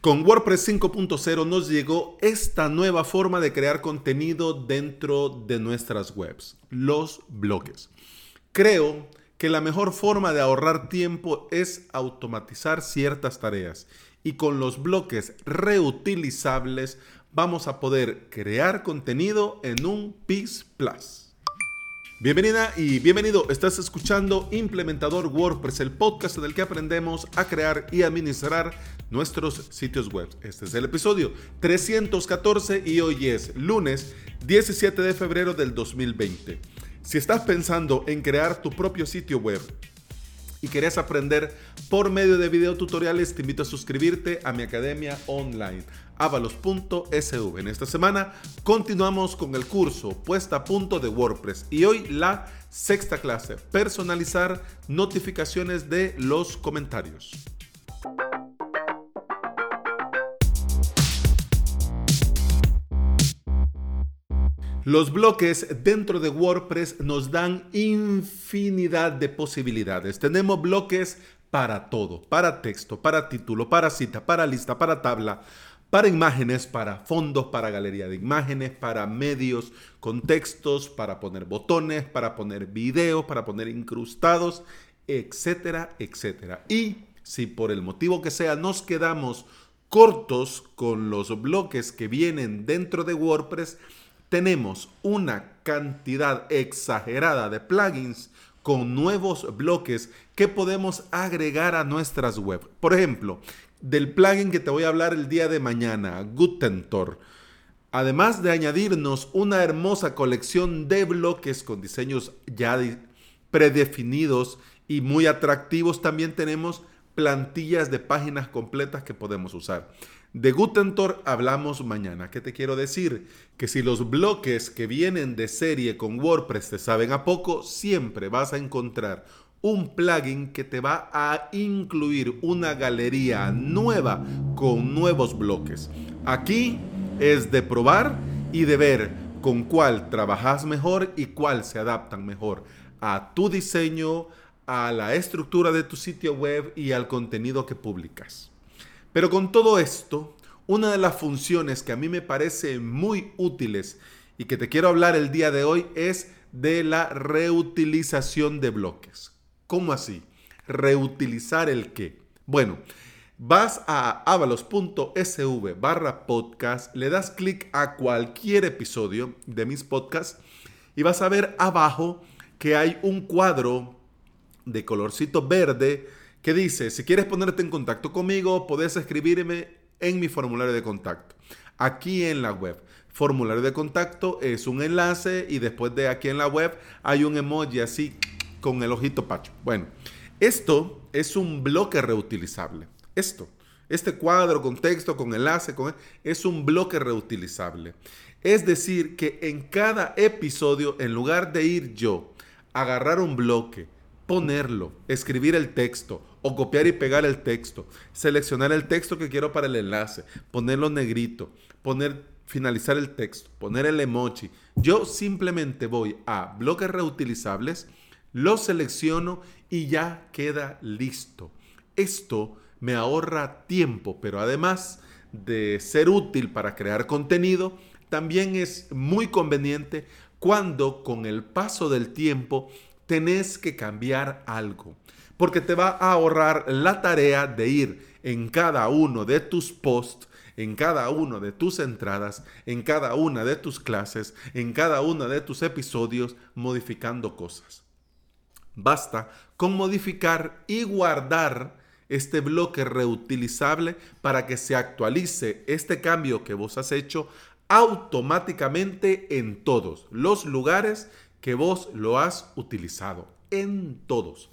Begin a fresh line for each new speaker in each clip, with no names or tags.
Con WordPress 5.0 nos llegó esta nueva forma de crear contenido dentro de nuestras webs, los bloques. Creo que la mejor forma de ahorrar tiempo es automatizar ciertas tareas y con los bloques reutilizables vamos a poder crear contenido en un PIS Plus. Bienvenida y bienvenido. Estás escuchando Implementador WordPress, el podcast en el que aprendemos a crear y administrar nuestros sitios web. Este es el episodio 314 y hoy es lunes 17 de febrero del 2020. Si estás pensando en crear tu propio sitio web, y querés aprender por medio de videotutoriales, te invito a suscribirte a mi academia online, avalos.sv. En esta semana continuamos con el curso puesta a punto de WordPress y hoy la sexta clase, personalizar notificaciones de los comentarios. Los bloques dentro de WordPress nos dan infinidad de posibilidades. Tenemos bloques para todo, para texto, para título, para cita, para lista, para tabla, para imágenes, para fondos, para galería de imágenes, para medios, contextos, para poner botones, para poner videos, para poner incrustados, etcétera, etcétera. Y si por el motivo que sea nos quedamos cortos con los bloques que vienen dentro de WordPress, tenemos una cantidad exagerada de plugins con nuevos bloques que podemos agregar a nuestras web. Por ejemplo, del plugin que te voy a hablar el día de mañana, Gutentor. Además de añadirnos una hermosa colección de bloques con diseños ya predefinidos y muy atractivos, también tenemos plantillas de páginas completas que podemos usar. De Gutentor hablamos mañana. ¿Qué te quiero decir? Que si los bloques que vienen de serie con WordPress te saben a poco, siempre vas a encontrar un plugin que te va a incluir una galería nueva con nuevos bloques. Aquí es de probar y de ver con cuál trabajas mejor y cuál se adaptan mejor a tu diseño, a la estructura de tu sitio web y al contenido que publicas. Pero con todo esto, una de las funciones que a mí me parece muy útiles y que te quiero hablar el día de hoy es de la reutilización de bloques. ¿Cómo así? ¿Reutilizar el qué? Bueno, vas a avalos.sv barra podcast, le das clic a cualquier episodio de mis podcasts y vas a ver abajo que hay un cuadro de colorcito verde que dice, si quieres ponerte en contacto conmigo, puedes escribirme en mi formulario de contacto. Aquí en la web. Formulario de contacto es un enlace y después de aquí en la web hay un emoji así con el ojito pacho. Bueno, esto es un bloque reutilizable. Esto, este cuadro con texto, con enlace, con, es un bloque reutilizable. Es decir, que en cada episodio, en lugar de ir yo agarrar un bloque, ponerlo, escribir el texto o copiar y pegar el texto, seleccionar el texto que quiero para el enlace, ponerlo negrito, poner finalizar el texto, poner el emoji. Yo simplemente voy a bloques reutilizables, lo selecciono y ya queda listo. Esto me ahorra tiempo, pero además de ser útil para crear contenido, también es muy conveniente cuando con el paso del tiempo tenés que cambiar algo, porque te va a ahorrar la tarea de ir en cada uno de tus posts, en cada uno de tus entradas, en cada una de tus clases, en cada uno de tus episodios, modificando cosas. Basta con modificar y guardar este bloque reutilizable para que se actualice este cambio que vos has hecho automáticamente en todos los lugares que vos lo has utilizado en todos.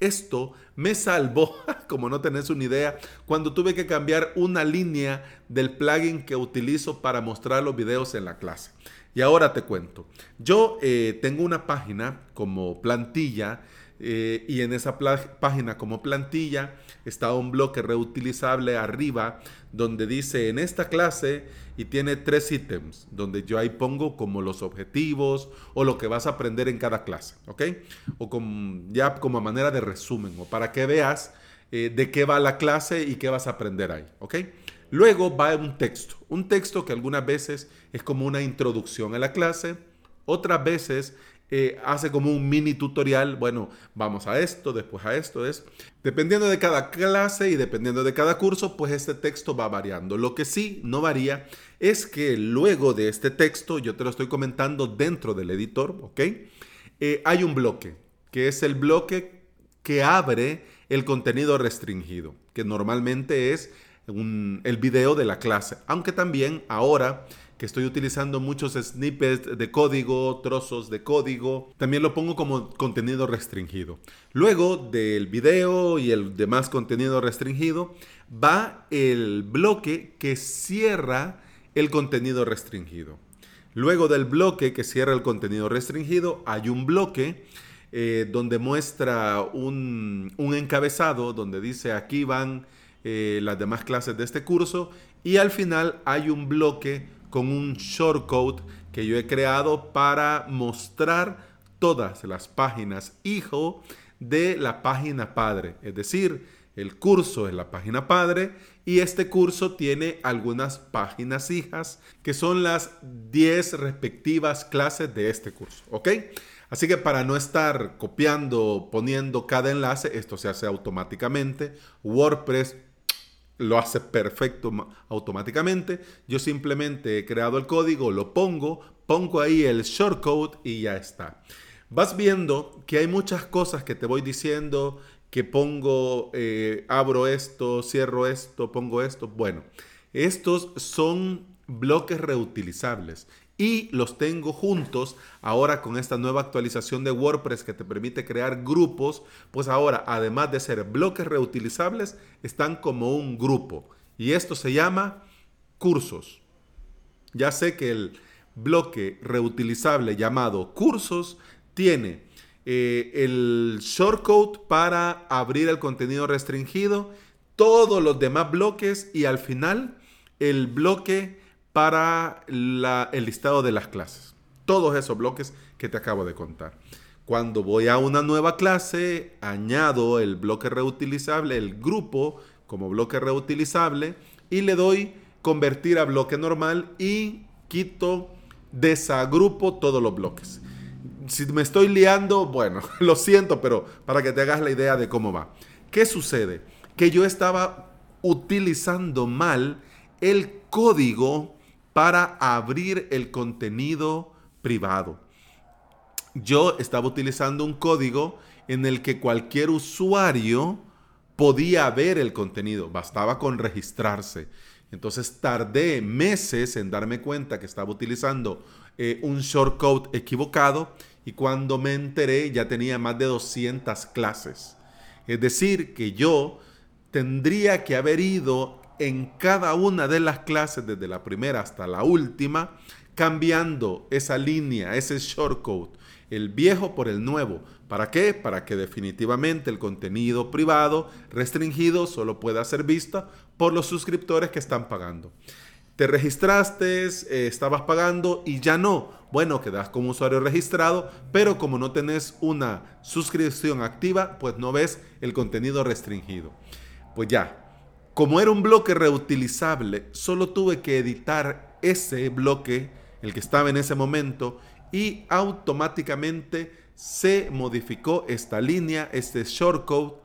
Esto me salvó, como no tenés una idea, cuando tuve que cambiar una línea del plugin que utilizo para mostrar los videos en la clase. Y ahora te cuento. Yo eh, tengo una página como plantilla eh, y en esa página como plantilla está un bloque reutilizable arriba donde dice en esta clase y tiene tres ítems donde yo ahí pongo como los objetivos o lo que vas a aprender en cada clase, ¿ok? O ya como manera de resumen o para que veas eh, de qué va la clase y qué vas a aprender ahí, ¿ok? Luego va un texto, un texto que algunas veces es como una introducción a la clase, otras veces eh, hace como un mini tutorial, bueno, vamos a esto, después a esto, es dependiendo de cada clase y dependiendo de cada curso, pues este texto va variando. Lo que sí no varía es que luego de este texto, yo te lo estoy comentando dentro del editor, ¿ok? Eh, hay un bloque, que es el bloque que abre el contenido restringido, que normalmente es el video de la clase, aunque también ahora que estoy utilizando muchos snippets de código, trozos de código, también lo pongo como contenido restringido. Luego del video y el demás contenido restringido, va el bloque que cierra el contenido restringido. Luego del bloque que cierra el contenido restringido, hay un bloque eh, donde muestra un, encabezado donde dice aquí van eh, las demás clases de este curso y al final hay un bloque con un shortcode que yo he creado para mostrar todas las páginas hijo de la página padre. Es decir, el curso es la página padre y este curso tiene algunas páginas hijas que son las 10 respectivas clases de este curso. ¿Ok? Así que para no estar copiando, poniendo cada enlace, esto se hace automáticamente. WordPress lo hace perfecto automáticamente. Yo simplemente he creado el código, lo pongo, pongo ahí el shortcode y ya está. Vas viendo que hay muchas cosas que te voy diciendo, que pongo, eh, abro esto, cierro esto, pongo esto. Bueno, estos son bloques reutilizables y los tengo juntos ahora con esta nueva actualización de WordPress que te permite crear grupos, pues ahora además de ser bloques reutilizables, están como un grupo y esto se llama cursos. Ya sé que el bloque reutilizable llamado cursos tiene eh, el shortcode para abrir el contenido restringido, todos los demás bloques y al final el bloque para el listado de las clases. Todos esos bloques que te acabo de contar. Cuando voy a una nueva clase, añado el bloque reutilizable, el grupo como bloque reutilizable y le doy convertir a bloque normal y quito, desagrupo todos los bloques. Si me estoy liando, bueno, lo siento, pero para que te hagas la idea de cómo va. ¿Qué sucede? Que yo estaba utilizando mal el código para abrir el contenido privado. Yo estaba utilizando un código en el que cualquier usuario podía ver el contenido, bastaba con registrarse. Entonces tardé meses en darme cuenta que estaba utilizando eh, un shortcode equivocado y cuando me enteré ya tenía más de 200 clases. Es decir, que yo tendría que haber ido en cada una de las clases, desde la primera hasta la última, cambiando esa línea, ese shortcode, el viejo por el nuevo. ¿Para qué? Para que definitivamente el contenido privado restringido solo pueda ser visto por los suscriptores que están pagando. Te registraste, eh, estabas pagando y ya no. Bueno, quedas como usuario registrado, pero como no tenés una suscripción activa, pues no ves el contenido restringido. Pues ya, como era un bloque reutilizable, solo tuve que editar ese bloque, el que estaba en ese momento, y automáticamente se modificó esta línea, este shortcode,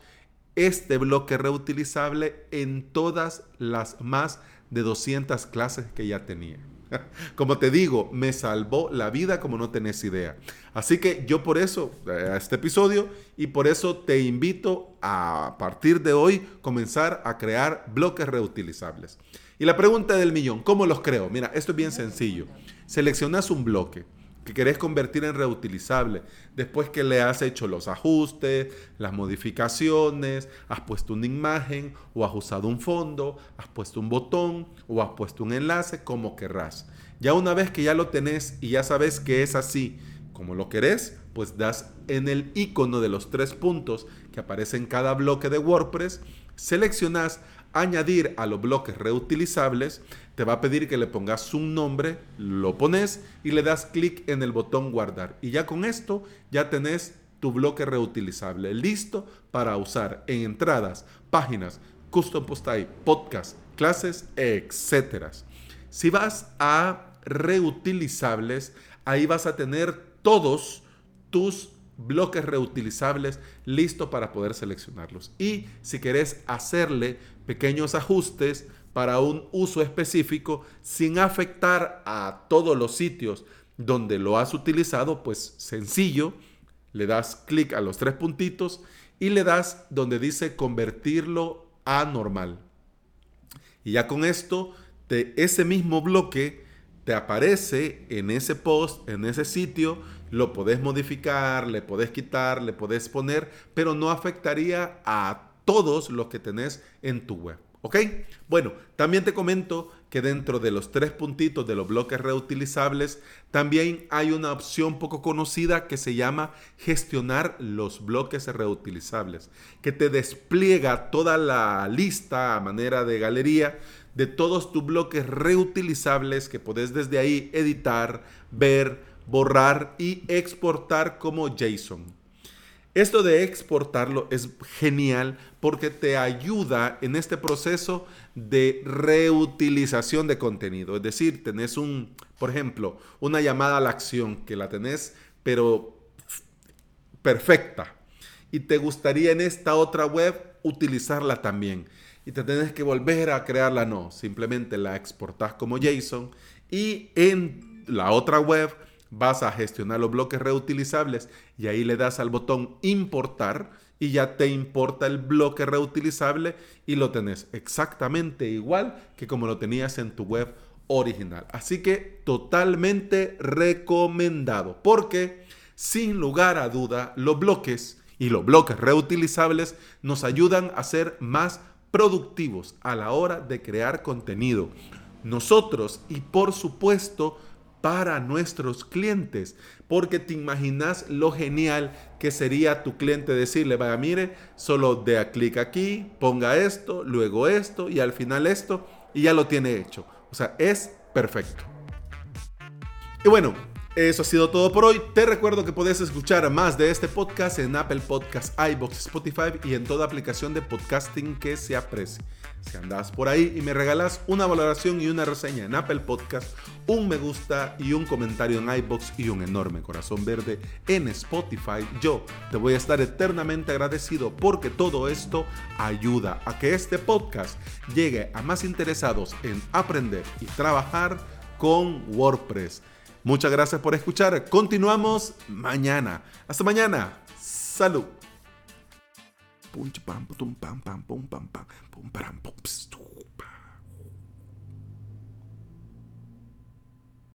este bloque reutilizable en todas las más de 200 clases que ya tenía. Como te digo, me salvó la vida como no tenés idea. Así que yo por eso, eh, a este episodio, y por eso te invito a, a partir de hoy comenzar a crear bloques reutilizables. Y la pregunta del millón, ¿cómo los creo? Mira, esto es bien sencillo. Seleccionas un bloque que querés convertir en reutilizable, después que le has hecho los ajustes, las modificaciones, has puesto una imagen o has usado un fondo, has puesto un botón o has puesto un enlace, como querrás. Ya una vez que ya lo tenés y ya sabes que es así como lo querés, pues das en el icono de los tres puntos que aparece en cada bloque de WordPress, seleccionas añadir a los bloques reutilizables, te va a pedir que le pongas un nombre, lo pones y le das clic en el botón guardar. Y ya con esto ya tenés tu bloque reutilizable listo para usar en entradas, páginas, custom post type, podcast, clases, etc. Si vas a reutilizables, ahí vas a tener todos tus bloques reutilizables listos para poder seleccionarlos. Y si querés hacerle pequeños ajustes para un uso específico sin afectar a todos los sitios donde lo has utilizado, pues sencillo, le das clic a los tres puntitos y le das donde dice convertirlo a normal. Y ya con esto, de ese mismo bloque te aparece en ese post, en ese sitio, lo podés modificar, le podés quitar, le podés poner, pero no afectaría a todos los que tenés en tu web. ¿Ok? Bueno, también te comento que dentro de los tres puntitos de los bloques reutilizables, también hay una opción poco conocida que se llama gestionar los bloques reutilizables, que te despliega toda la lista a manera de galería de todos tus bloques reutilizables que podés desde ahí editar, ver, borrar y exportar como JSON. Esto de exportarlo es genial porque te ayuda en este proceso de reutilización de contenido. Es decir, tenés un, por ejemplo, una llamada a la acción que la tenés, pero perfecta. Y te gustaría en esta otra web utilizarla también. Y te tenés que volver a crearla. No, simplemente la exportás como JSON y en la otra web vas a gestionar los bloques reutilizables y ahí le das al botón importar y ya te importa el bloque reutilizable y lo tenés exactamente igual que como lo tenías en tu web original. Así que totalmente recomendado porque sin lugar a duda los bloques y los bloques reutilizables nos ayudan a ser más productivos a la hora de crear contenido. Nosotros y por supuesto para nuestros clientes. Porque te imaginas lo genial que sería tu cliente decirle, vaya, mire, solo dé clic aquí, ponga esto, luego esto y al final esto y ya lo tiene hecho. O sea, es perfecto. Y bueno, eso ha sido todo por hoy. Te recuerdo que puedes escuchar más de este podcast en Apple Podcasts, iBox, Spotify y en toda aplicación de podcasting que se aprecie. Si andas por ahí y me regalas una valoración y una reseña en Apple Podcast, un me gusta y un comentario en iBox y un enorme corazón verde en Spotify, yo te voy a estar eternamente agradecido porque todo esto ayuda a que este podcast llegue a más interesados en aprender y trabajar con WordPress. Muchas gracias por escuchar. Continuamos mañana. Hasta mañana. Salud.